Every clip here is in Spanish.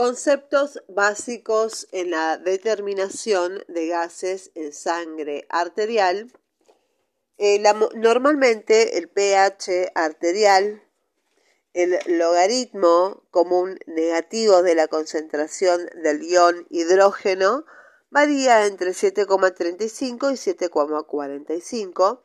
Conceptos básicos en la determinación de gases en sangre arterial. Eh, normalmente el pH arterial, el logaritmo común negativo de la concentración del ion hidrógeno, varía entre 7,35 y 7,45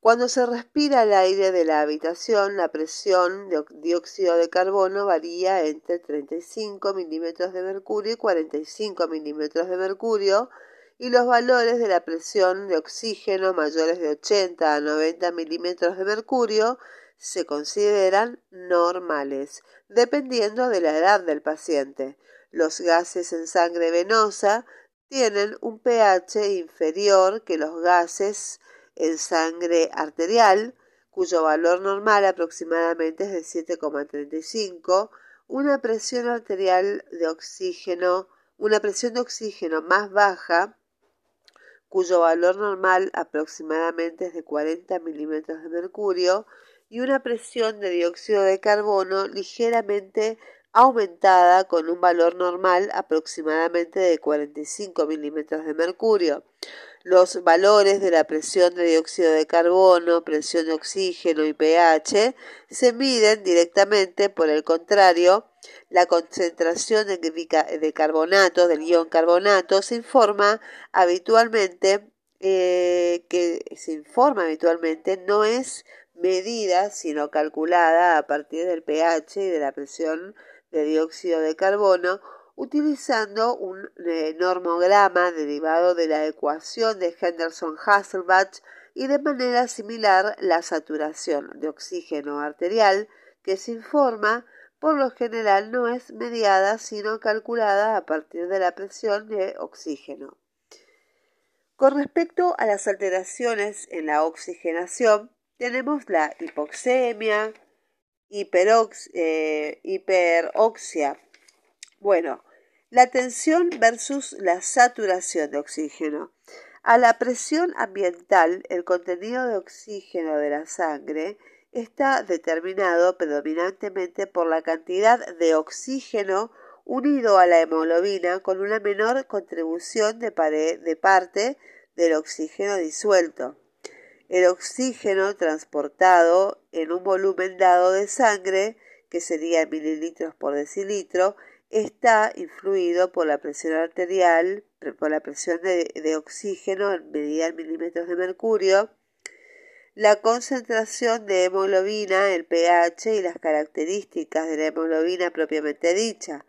cuando se respira el aire de la habitación, la presión de dióxido de carbono varía entre 35 milímetros de mercurio y 45 milímetros de mercurio y los valores de la presión de oxígeno mayores de 80 a 90 milímetros de mercurio se consideran normales, dependiendo de la edad del paciente. Los gases en sangre venosa tienen un pH inferior que los gases en sangre arterial, cuyo valor normal aproximadamente es de 7,35, una presión arterial de oxígeno, una presión de oxígeno más baja, cuyo valor normal aproximadamente es de 40 milímetros de mercurio, y una presión de dióxido de carbono ligeramente aumentada con un valor normal aproximadamente de 45 milímetros de mercurio. Los valores de la presión de dióxido de carbono, presión de oxígeno y pH se miden directamente, por el contrario, la concentración de carbonato, del ion carbonato, se informa habitualmente eh, que se informa habitualmente no es medida sino calculada a partir del pH y de la presión de dióxido de carbono utilizando un eh, normograma derivado de la ecuación de Henderson-Hasselbalch y de manera similar la saturación de oxígeno arterial que se informa por lo general no es mediada sino calculada a partir de la presión de oxígeno. Con respecto a las alteraciones en la oxigenación, tenemos la hipoxemia, eh, hiperoxia. Bueno, la tensión versus la saturación de oxígeno. A la presión ambiental, el contenido de oxígeno de la sangre está determinado predominantemente por la cantidad de oxígeno unido a la hemoglobina con una menor contribución de, parte del oxígeno disuelto. El oxígeno transportado en un volumen dado de sangre, que sería mililitros por decilitro, está influido por la presión arterial, por la presión de, oxígeno en medida en milímetros de mercurio, la concentración de hemoglobina, el pH y las características de la hemoglobina propiamente dicha.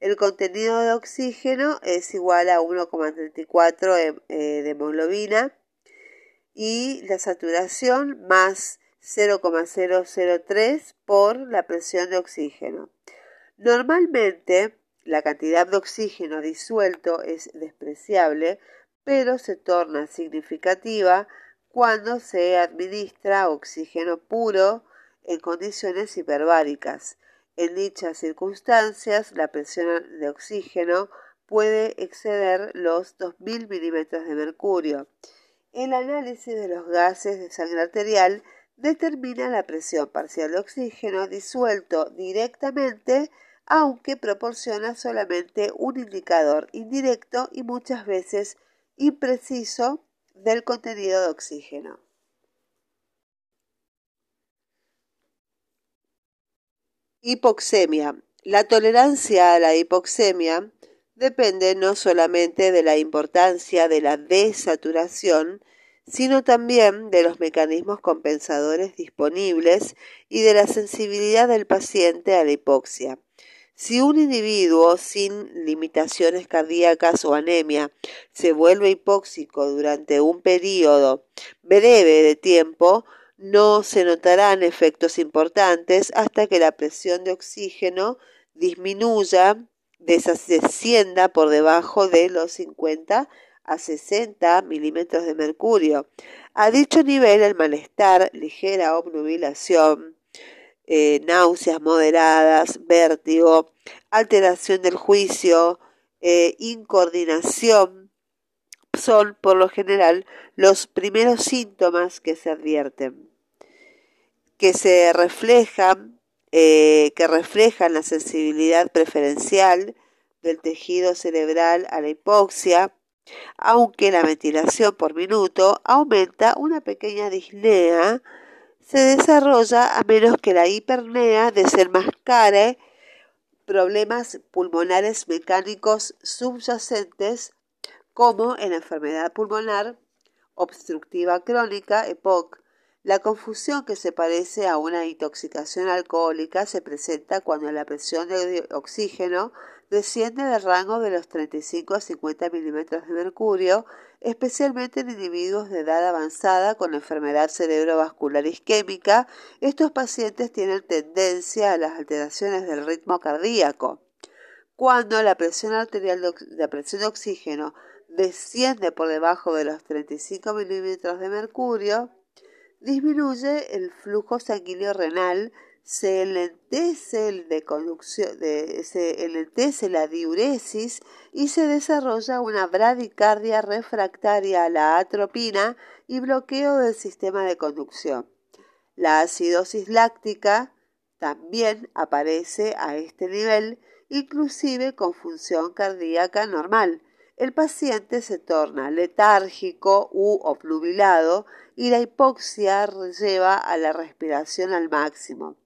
El contenido de oxígeno es igual a 1,34 eh, de hemoglobina y la saturación más 0,003 por la presión de oxígeno. Normalmente, la cantidad de oxígeno disuelto es despreciable, pero se torna significativa cuando se administra oxígeno puro en condiciones hiperbáricas. En dichas circunstancias, la presión de oxígeno puede exceder los 2.000 milímetros de mercurio. El análisis de los gases de sangre arterial determina la presión parcial de oxígeno disuelto directamente aunque proporciona solamente un indicador indirecto y muchas veces impreciso del contenido de oxígeno. Hipoxemia. La tolerancia a la hipoxemia depende no solamente de la importancia de la desaturación, sino también de los mecanismos compensadores disponibles y de la sensibilidad del paciente a la hipoxia. Si un individuo sin limitaciones cardíacas o anemia se vuelve hipóxico durante un periodo breve de tiempo, no se notarán efectos importantes hasta que la presión de oxígeno disminuya, descienda por debajo de los 50 a 60 milímetros de mercurio. A dicho nivel, el malestar, ligera obnubilación, eh, náuseas moderadas, vértigo, alteración del juicio, eh, incoordinación, son por lo general los primeros síntomas que se advierten, que se reflejan eh, que reflejan la sensibilidad preferencial del tejido cerebral a la hipoxia, aunque la ventilación por minuto aumenta una pequeña disnea, se desarrolla a menos que la hipernea desenmascare problemas pulmonares mecánicos subyacentes como en la enfermedad pulmonar obstructiva crónica EPOC. La confusión que se parece a una intoxicación alcohólica se presenta cuando la presión de oxígeno desciende del rango de los 35 a 50 milímetros de mercurio, especialmente en individuos de edad avanzada con enfermedad cerebrovascular isquémica. Estos pacientes tienen tendencia a las alteraciones del ritmo cardíaco. Cuando la presión arterial de, presión de oxígeno desciende por debajo de los 35 milímetros de mercurio, disminuye el flujo sanguíneo renal se enlentece, el de conducción, se la diuresis y se desarrolla una bradicardia refractaria a la atropina y bloqueo del sistema de conducción. La acidosis láctica también aparece a este nivel, inclusive con función cardíaca normal. El paciente se torna letárgico u obnubilado y la hipoxia lleva a la respiración al máximo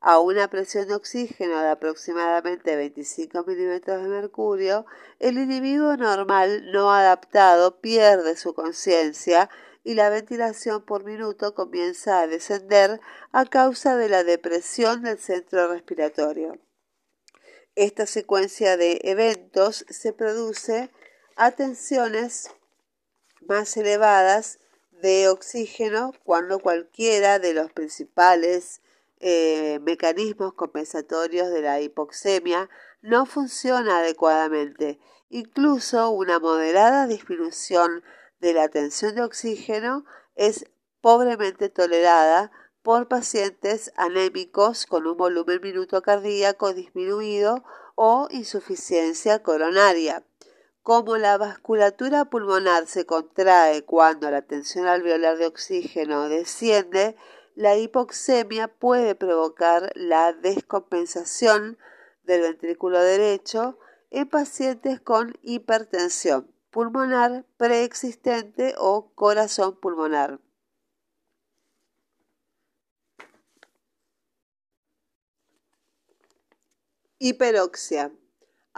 a una presión de oxígeno de aproximadamente 25 milímetros de mercurio, el individuo normal no adaptado pierde su conciencia y la ventilación por minuto comienza a descender a causa de la depresión del centro respiratorio. Esta secuencia de eventos se produce a tensiones más elevadas de oxígeno cuando cualquiera de los principales eh, mecanismos compensatorios de la hipoxemia no funciona adecuadamente. Incluso una moderada disminución de la tensión de oxígeno es pobremente tolerada por pacientes anémicos con un volumen minuto cardíaco disminuido o insuficiencia coronaria. Como la vasculatura pulmonar se contrae cuando la tensión alveolar de oxígeno desciende, la hipoxemia puede provocar la descompensación del ventrículo derecho en pacientes con hipertensión pulmonar preexistente o corazón pulmonar. Hiperoxia.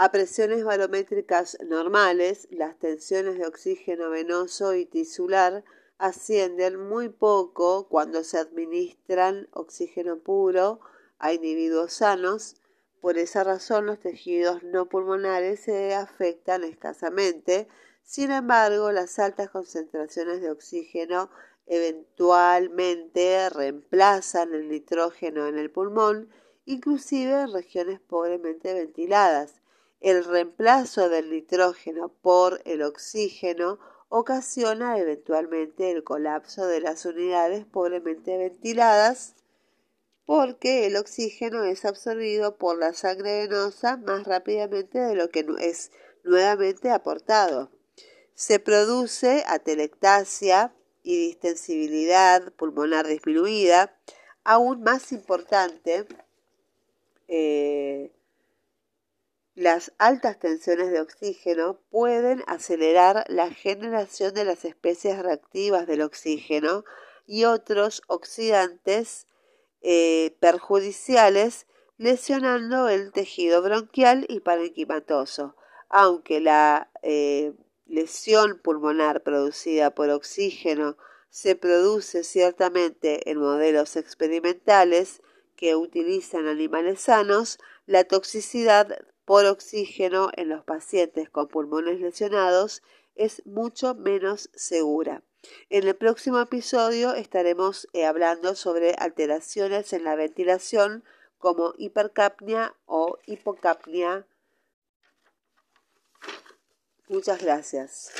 A presiones barométricas normales, las tensiones de oxígeno venoso y tisular ascienden muy poco cuando se administran oxígeno puro a individuos sanos. Por esa razón los tejidos no pulmonares se afectan escasamente. Sin embargo, las altas concentraciones de oxígeno eventualmente reemplazan el nitrógeno en el pulmón, inclusive en regiones pobremente ventiladas. El reemplazo del nitrógeno por el oxígeno ocasiona eventualmente el colapso de las unidades pobremente ventiladas porque el oxígeno es absorbido por la sangre venosa más rápidamente de lo que es nuevamente aportado. Se produce atelectasia y distensibilidad pulmonar disminuida, aún más importante, eh, las altas tensiones de oxígeno pueden acelerar la generación de las especies reactivas del oxígeno y otros oxidantes eh, perjudiciales, lesionando el tejido bronquial y parenquimatoso. Aunque la eh, lesión pulmonar producida por oxígeno se produce ciertamente en modelos experimentales que utilizan animales sanos, la toxicidad por oxígeno en los pacientes con pulmones lesionados es mucho menos segura. En el próximo episodio estaremos eh, hablando sobre alteraciones en la ventilación como hipercapnia o hipocapnia. Muchas gracias.